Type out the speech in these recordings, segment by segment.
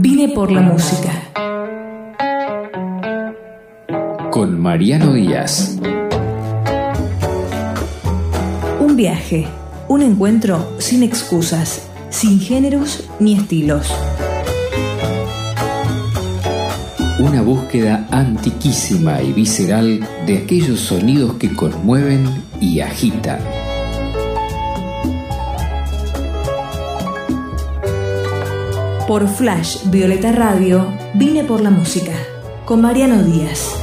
Vine por la música. Con Mariano Díaz. Un viaje, un encuentro sin excusas, sin géneros ni estilos. Una búsqueda antiquísima y visceral de aquellos sonidos que conmueven y agitan. Por Flash Violeta Radio, vine por la música, con Mariano Díaz.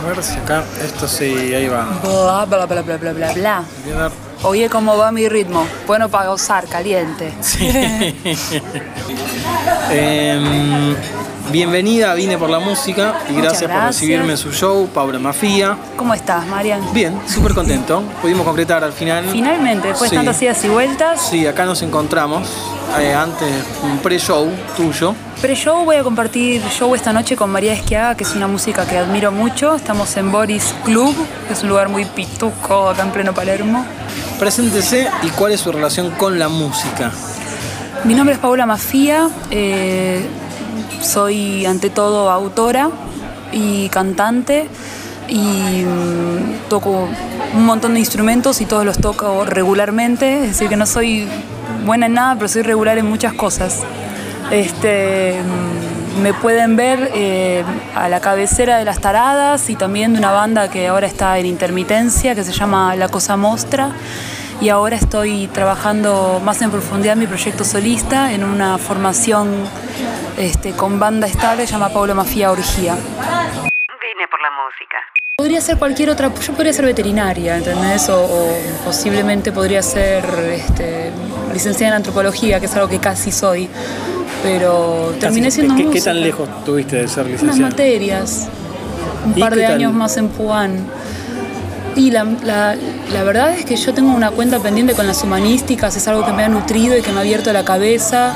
A ver si acá, esto sí, ahí va. Bla, bla, bla, bla, bla, bla, bla. Oye, cómo va mi ritmo. Bueno para gozar, caliente. Em, bienvenida, vine por la música y gracias, por recibirme en su show, Paula Mafía. ¿Cómo estás, Marian? Bien, súper contento. Pudimos concretar al final. Finalmente, después Sí. de tantas idas y vueltas, Sí, acá nos encontramos. eh, antes, un pre-show tuyo. pre-show voy a compartir show esta noche con María Esquiaga, que es una música que admiro mucho. Estamos en Boris Club, que es un lugar muy pituco acá en pleno Palermo. Preséntese y cuál es su relación con la música. Mi nombre es Paula Mafía, eh, soy ante todo autora y cantante y mm, toco un montón de instrumentos y todos los toco regularmente, es decir que no soy buena en nada, pero soy regular en muchas cosas. Este, mm, me pueden ver eh, a la cabecera de las taradas y también de una banda que ahora está en intermitencia, que se llama La Cosa Mostra. Y ahora estoy trabajando más en profundidad mi proyecto solista en una formación este, con banda estable, se llama Pablo Mafia Orgía. Vine por la música. Podría ser cualquier otra, yo podría ser veterinaria, ¿entendés? O, o posiblemente podría ser este, licenciada en antropología, que es algo que casi soy. Pero terminé Casi- siendo ¿qué, qué tan lejos tuviste de ser Unas licenciada? materias, un ¿Y par de años más en Puan. Y la, la- verdad es que yo tengo una cuenta pendiente con las humanísticas, es algo que me ha nutrido y que me ha abierto la cabeza,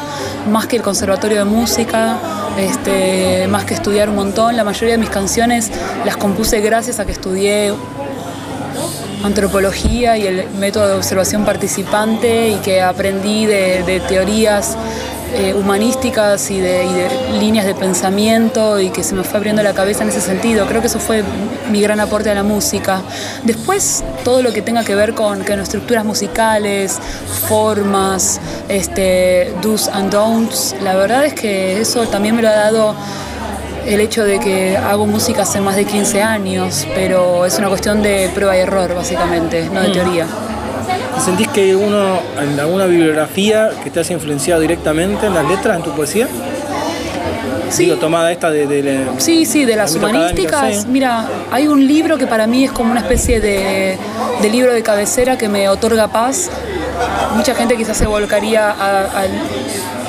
más que el conservatorio de música, este, más que estudiar un montón. La mayoría de mis canciones las compuse gracias a que estudié antropología y el método de observación participante y que aprendí de teorías eh, humanísticas y de, y de líneas de pensamiento y que se me fue abriendo la cabeza en ese sentido. Creo que eso fue mi gran aporte a la música. Después, todo lo que tenga que ver con, con estructuras musicales, formas, este, do's and don'ts, la verdad es que eso también me lo ha dado el hecho de que hago música hace más de 15 años, pero es una cuestión de prueba y error, básicamente, no de teoría. ¿Sentís que uno, en alguna bibliografía que te haya influenciado directamente en las letras, en tu poesía? Sí. Digo, tomada esta de... Sí, sí, de las humanísticas. sí. Mira, hay un libro que para mí es como una especie de, de libro de cabecera que me otorga paz. Mucha gente quizás se volcaría a, al,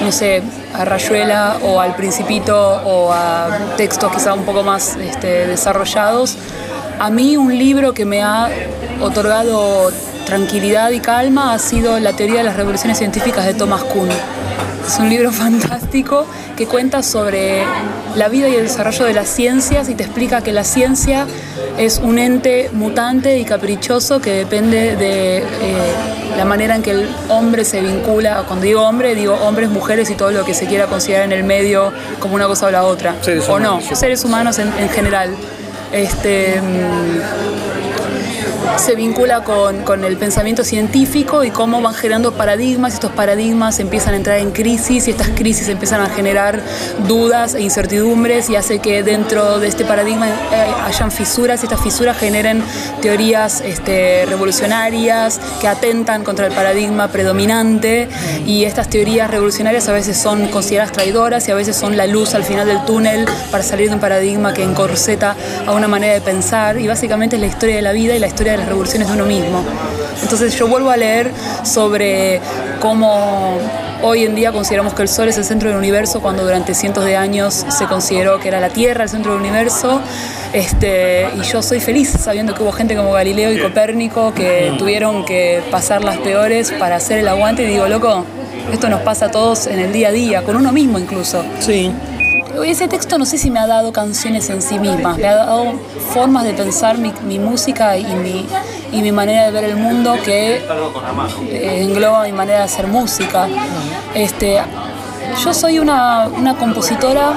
no sé, a Rayuela o al Principito o a textos quizás un poco más este, desarrollados. A mí un libro que me ha otorgado tranquilidad y calma ha sido La teoría de las revoluciones científicas de Thomas Kuhn. Es un libro fantástico que cuenta sobre la vida y el desarrollo de las ciencias y te explica que la ciencia es un ente mutante y caprichoso que depende de eh, la manera en que el hombre se vincula. Cuando digo hombre, digo hombres, mujeres y todo lo que se quiera considerar en el medio como una cosa o la otra. Seres o humanos, no, seres humanos en, en general. Este, mm, se vincula con, con el pensamiento científico y cómo van generando paradigmas, estos paradigmas empiezan a entrar en crisis y estas crisis empiezan a generar dudas e incertidumbres y hace que dentro de este paradigma eh, hayan fisuras y estas fisuras generen teorías este, revolucionarias que atentan contra el paradigma predominante. Y estas teorías revolucionarias a veces son consideradas traidoras y a veces son la luz al final del túnel para salir de un paradigma que encorseta a una manera de pensar. Y básicamente es la historia de la vida y la historia de las revoluciones de uno mismo. Entonces yo vuelvo a leer sobre cómo hoy en día consideramos que el Sol es el centro del universo cuando durante cientos de años se consideró que era la Tierra el centro del universo. Este, y yo soy feliz sabiendo que hubo gente como Galileo y Copérnico que tuvieron que pasar las peores para hacer el aguante y digo, loco, esto nos pasa a todos en el día a día, con uno mismo incluso. Sí. Ese texto no sé si me ha dado canciones en sí mismas, me ha dado formas de pensar mi, mi música y mi, y mi manera de ver el mundo que eh, engloba mi manera de hacer música. Este, yo soy una, una compositora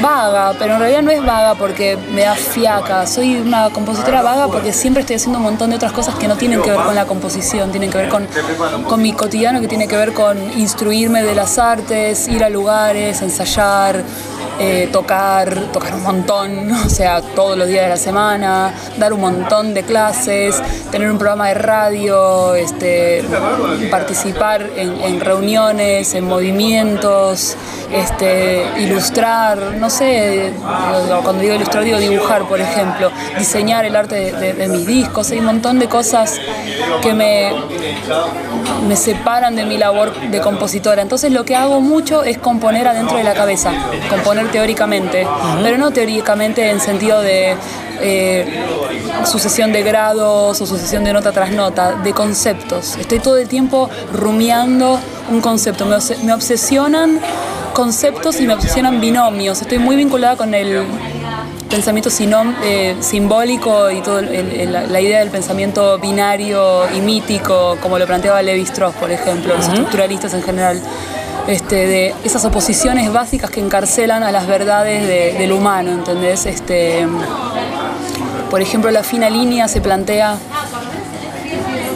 vaga, pero en realidad no es vaga porque me da fiaca. Soy una compositora vaga porque siempre estoy haciendo un montón de otras cosas que no tienen que ver con la composición, tienen que ver con, con mi cotidiano, que tiene que ver con instruirme de las artes, ir a lugares, ensayar, eh, tocar, tocar un montón, o sea, todos los días de la semana, dar un montón de clases, tener un programa de radio, este, participar en, reuniones, en movimientos, este, ilustrar, no sé, cuando digo ilustrar digo dibujar, por ejemplo, diseñar el arte de, mis discos, hay un montón de cosas que me, me separan de mi labor de compositora. Entonces lo que hago mucho es componer adentro de la cabeza, componer teóricamente, pero no teóricamente en sentido de eh, sucesión de grados o sucesión de nota tras nota, de conceptos. Estoy todo el tiempo rumiando un concepto, me, obsesionan conceptos y me obsesionan binomios. Estoy muy vinculada con el pensamiento eh, simbólico y toda la, idea del pensamiento binario y mítico, como lo planteaba Levi Strauss, por ejemplo, los estructuralistas en general. Este, de esas oposiciones básicas que encarcelan a las verdades del humano, ¿entendés? Este, por ejemplo, la fina línea se plantea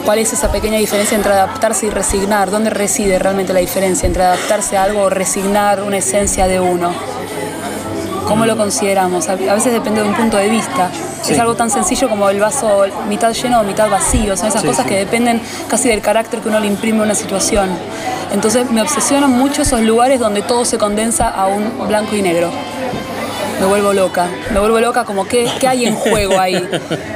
cuál es esa pequeña diferencia entre adaptarse y resignar, dónde reside realmente la diferencia entre adaptarse a algo o resignar una esencia de uno. ¿Cómo lo consideramos? A veces depende de un punto de vista. Es algo tan sencillo como el vaso mitad lleno o mitad vacío. Son esas cosas que dependen casi del carácter que uno le imprime a una situación. Entonces me obsesionan mucho esos lugares donde todo se condensa a un blanco y negro. Me vuelvo loca, me vuelvo loca como qué, qué hay en juego ahí.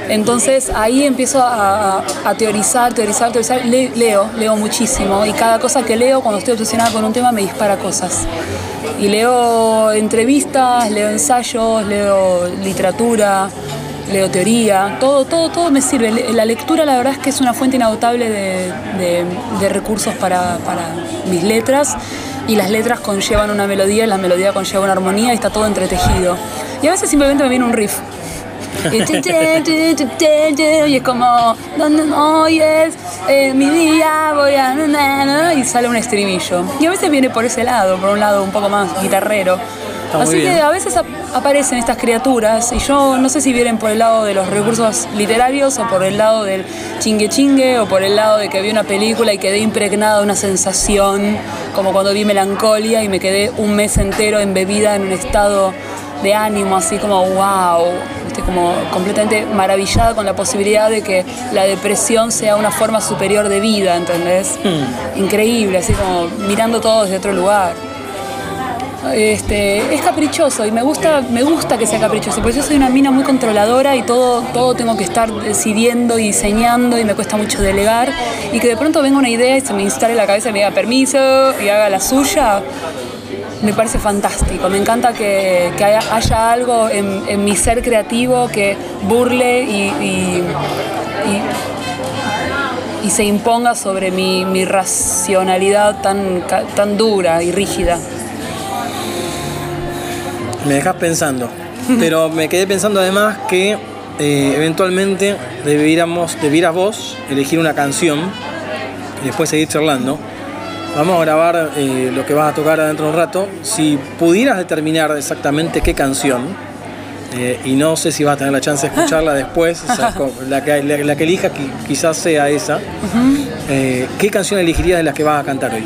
Entonces ahí empiezo a, teorizar, teorizar, teorizar. leo, leo muchísimo y cada cosa que leo cuando estoy obsesionada con un tema me dispara cosas. Y leo entrevistas, leo ensayos, leo literatura, leo teoría, todo, todo, todo me sirve. La lectura la verdad es que es una fuente inagotable de, recursos para, mis letras y las letras conllevan una melodía y la melodía conlleva una armonía y está todo entretejido. Y a veces simplemente me viene un riff. Y, es como, hoy es eh, mi día, voy a... Y sale un estribillo. Y a veces viene por ese lado, por un lado un poco más guitarrero. Así que a veces aparecen estas criaturas y yo no sé si vienen por el lado de los recursos literarios o por el lado del chingue chingue o por el lado de que vi una película y quedé impregnada de una sensación como cuando vi Melancolia y me quedé un mes entero embebida en un estado de ánimo así como wow, como completamente maravillada con la posibilidad de que la depresión sea una forma superior de vida, ¿entendés? Hmm. Increíble, así como mirando todo desde otro lugar. Este, es caprichoso y me gusta, me gusta que sea caprichoso, porque yo soy una mina muy controladora y todo, todo tengo que estar decidiendo y diseñando y me cuesta mucho delegar y que de pronto venga una idea y se me instale en la cabeza y me diga permiso y haga la suya, me parece fantástico. Me encanta que, haya, algo en, mi ser creativo que burle y, y, se imponga sobre mi, mi racionalidad tan, tan dura y rígida. Me dejas pensando. Pero me quedé pensando además que eh, eventualmente debiéramos, debieras vos elegir una canción y después seguir charlando. Vamos a grabar eh, lo que vas a tocar dentro de un rato. Si pudieras determinar exactamente qué canción, eh, y no sé si vas a tener la chance de escucharla después, la, que, la, que elija quizás sea esa, ¿qué canción elegirías de las que vas a cantar hoy?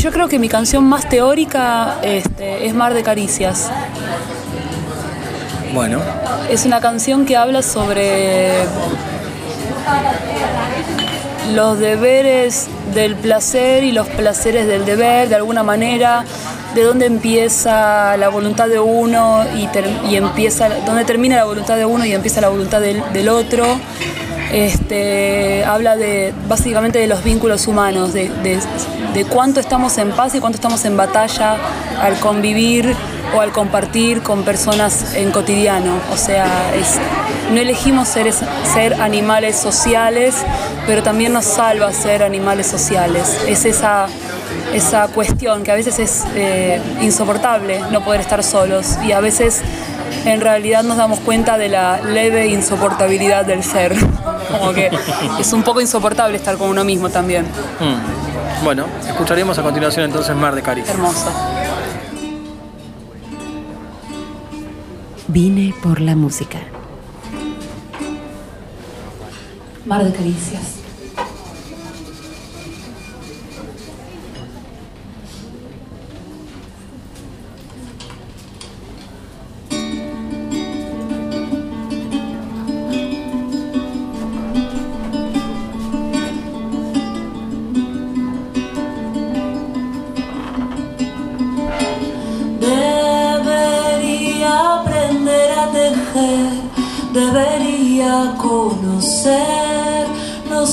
Yo creo que mi canción más teórica este, es Mar de Caricias. Bueno. Es una canción que habla sobre los deberes del placer y los placeres del deber, de alguna manera, de dónde empieza la voluntad de uno y, empieza, dónde termina la voluntad de uno y empieza la voluntad del, otro. Este, habla de básicamente de los vínculos humanos, de, cuánto estamos en paz y cuánto estamos en batalla al convivir o al compartir con personas en cotidiano. O sea, no elegimos ser, ser animales sociales, pero también nos salva ser animales sociales. Es esa esa cuestión que a veces es eh, insoportable no poder estar solos y a veces en realidad nos damos cuenta de la leve insoportabilidad del ser. Como que es un poco insoportable estar con uno mismo también. Mm. Bueno, escucharemos a continuación entonces Mar de Caricias. Hermoso. Vine por la música. Mar de Caricias.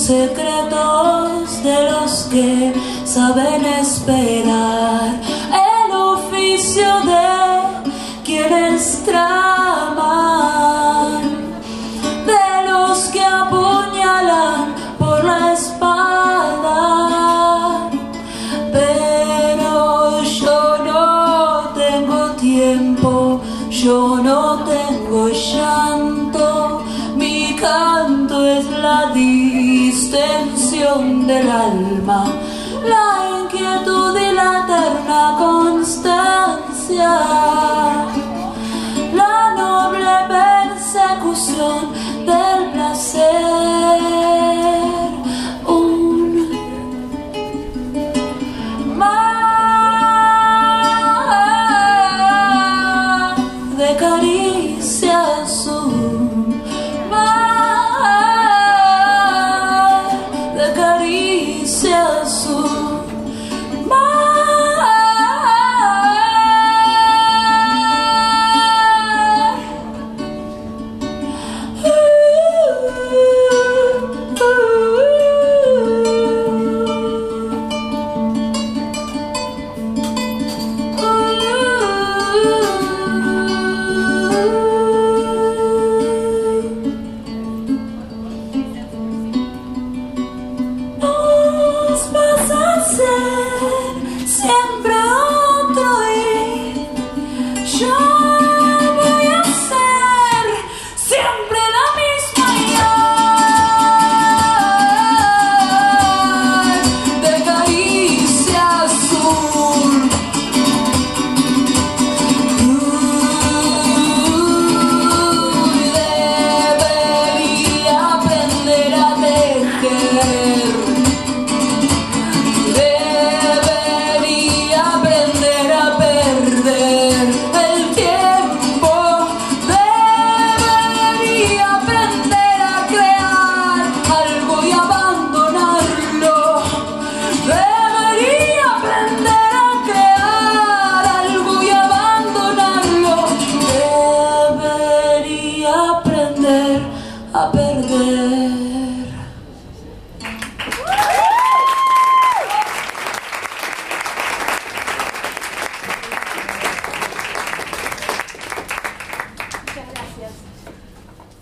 Secretos de los que saben esperar. Distensión del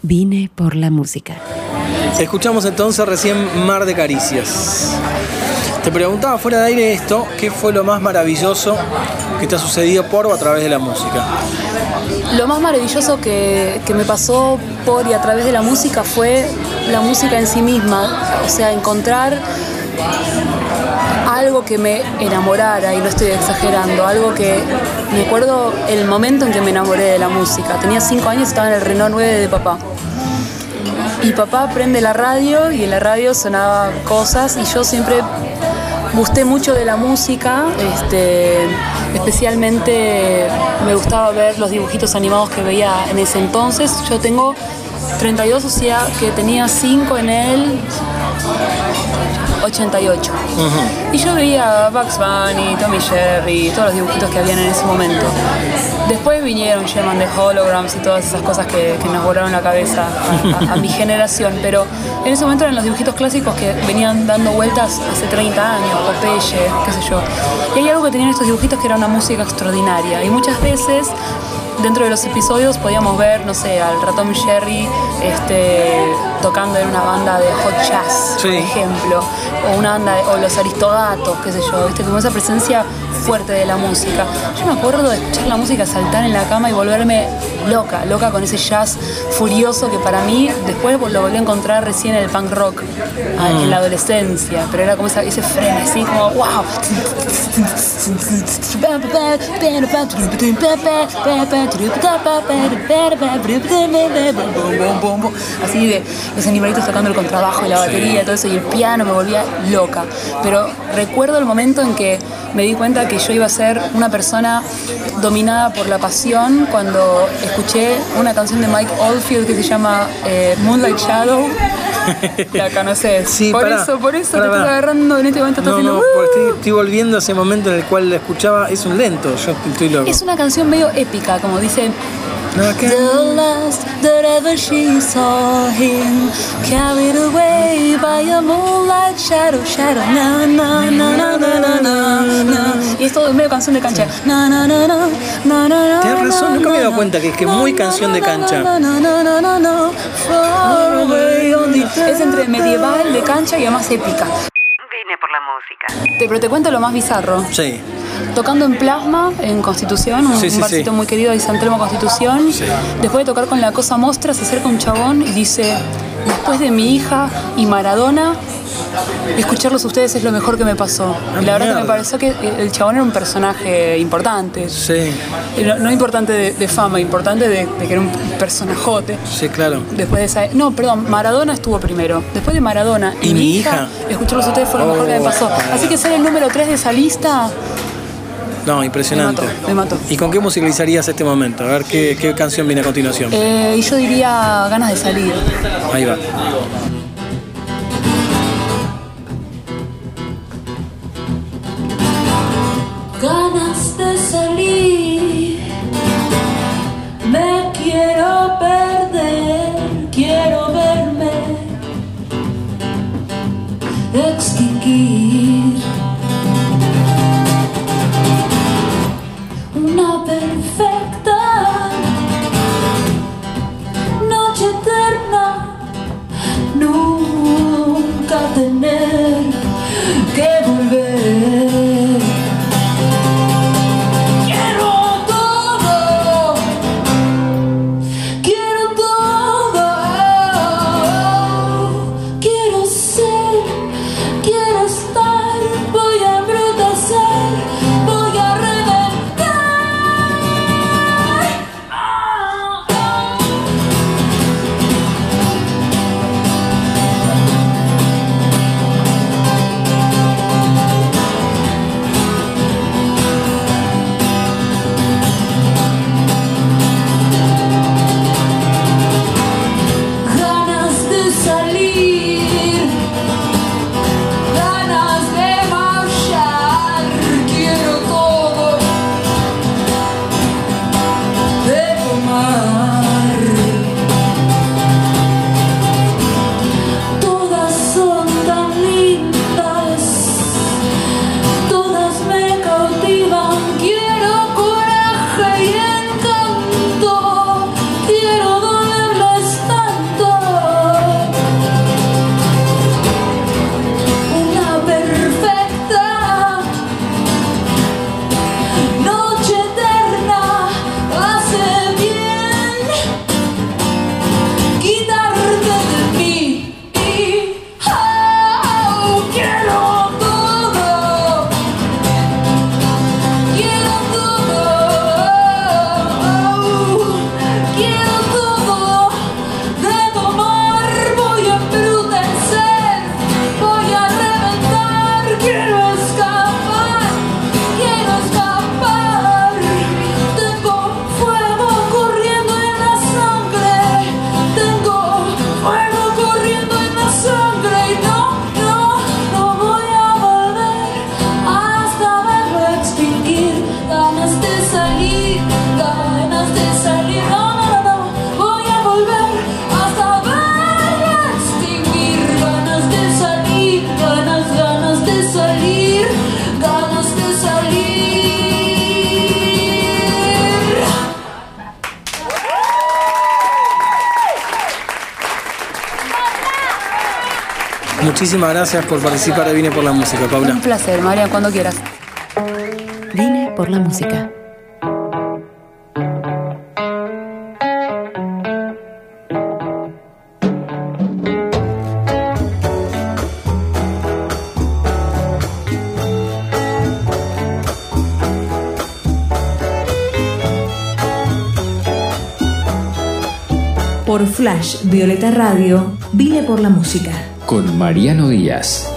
Vine por la música. Escuchamos entonces recién Mar de Caricias. Te preguntaba fuera de aire esto, ¿qué fue lo más maravilloso que te ha sucedido por o a través de la música? Lo más maravilloso que, que me pasó por y a través de la música fue la música en sí misma, o sea, encontrar algo que me enamorara, y no estoy exagerando, algo que me acuerdo el momento en que me enamoré de la música. Tenía cinco años, estaba en el Renault 9 de papá. Y papá prende la radio y en la radio sonaba cosas y yo siempre gusté mucho de la música, este, especialmente me gustaba ver los dibujitos animados que veía en ese entonces. Yo tengo 32, o sea que tenía 5 en el 88. Y yo veía Bugs Bunny, Tommy Jerry, todos los dibujitos que habían en ese momento. Después vinieron Sherman de Holograms y todas esas cosas que, que nos volaron la cabeza a, a- a mi generación, pero en ese momento eran los dibujitos clásicos que venían dando vueltas hace 30 años, Popeye, qué sé yo. Y hay algo que tenían estos dibujitos que era una música extraordinaria. Y muchas veces dentro de los episodios podíamos ver, no sé, al ratón Jerry este, tocando en una banda de hot jazz, por ejemplo, o una banda, de- o los aristogatos, qué sé yo, ¿viste? Como esa presencia fuerte de la música. Yo me acuerdo de escuchar la música, saltar en la cama y volverme loca, loca con ese jazz furioso que para mí después lo volví a encontrar recién en el punk rock, ah, en la adolescencia, pero era como esa- ese frenesí, como wow. Así de los animalitos tocando el contrabajo y la batería, todo eso, y el piano me volvía loca. Pero recuerdo el momento en que me di cuenta que yo iba a ser una persona dominada por la pasión cuando escuché una canción de Mike Oldfield que se llama eh, Moonlight Shadow. La conoces. Sí, por pará, eso, por eso pará, te pará. estás agarrando en este momento. Estás No, haciendo, no, "Uh". estoy volviendo a ese momento en el cual la escuchaba. Es un lento, yo estoy loco. Es una canción medio épica, como dice. The last that ever she saw him carried away by a moonlight shadow, shadow. Na na na na na na na. Y esto es medio canción de cancha. Na na na na na na. Tienes razón, nunca me he dado cuenta que es que es muy canción de cancha. Es entre medieval, de cancha y además épica. Música. Te- Pero te cuento lo más bizarro. Sí. tocando en Plasma, en Constitución, un, Sí, sí, un barcito sí. muy querido de San Telmo Constitución. Después de tocar con la Cosa Mostra, se acerca un chabón y dice, después de mi hija y Maradona, escucharlos a ustedes es lo mejor que me pasó. y la verdad que me pareció que el chabón era un personaje importante. Sí, Y No, no importante de, de fama, importante de, de que era un personajote. sí, claro. Después de esa. No, perdón, Maradona estuvo primero. Después de Maradona y, ¿Y mi hija, hija? escucharlos a ustedes fue lo mejor que me Oh. pasó. Así que ser el número 3 de esa lista. No, impresionante. Me mató, me mató. ¿Y con qué musicalizarías este momento? A ver qué, qué canción viene a continuación. Eh, y yo diría ganas de salir. Ahí va. Ganas de salir. Me quiero perder, quiero verme extinguir. Muchísimas gracias por participar de Vine por la Música, Paula. Un placer, María, cuando quieras. Vine por la música. Por Flash Violeta Radio, vine por la música. Con Mariano Díaz.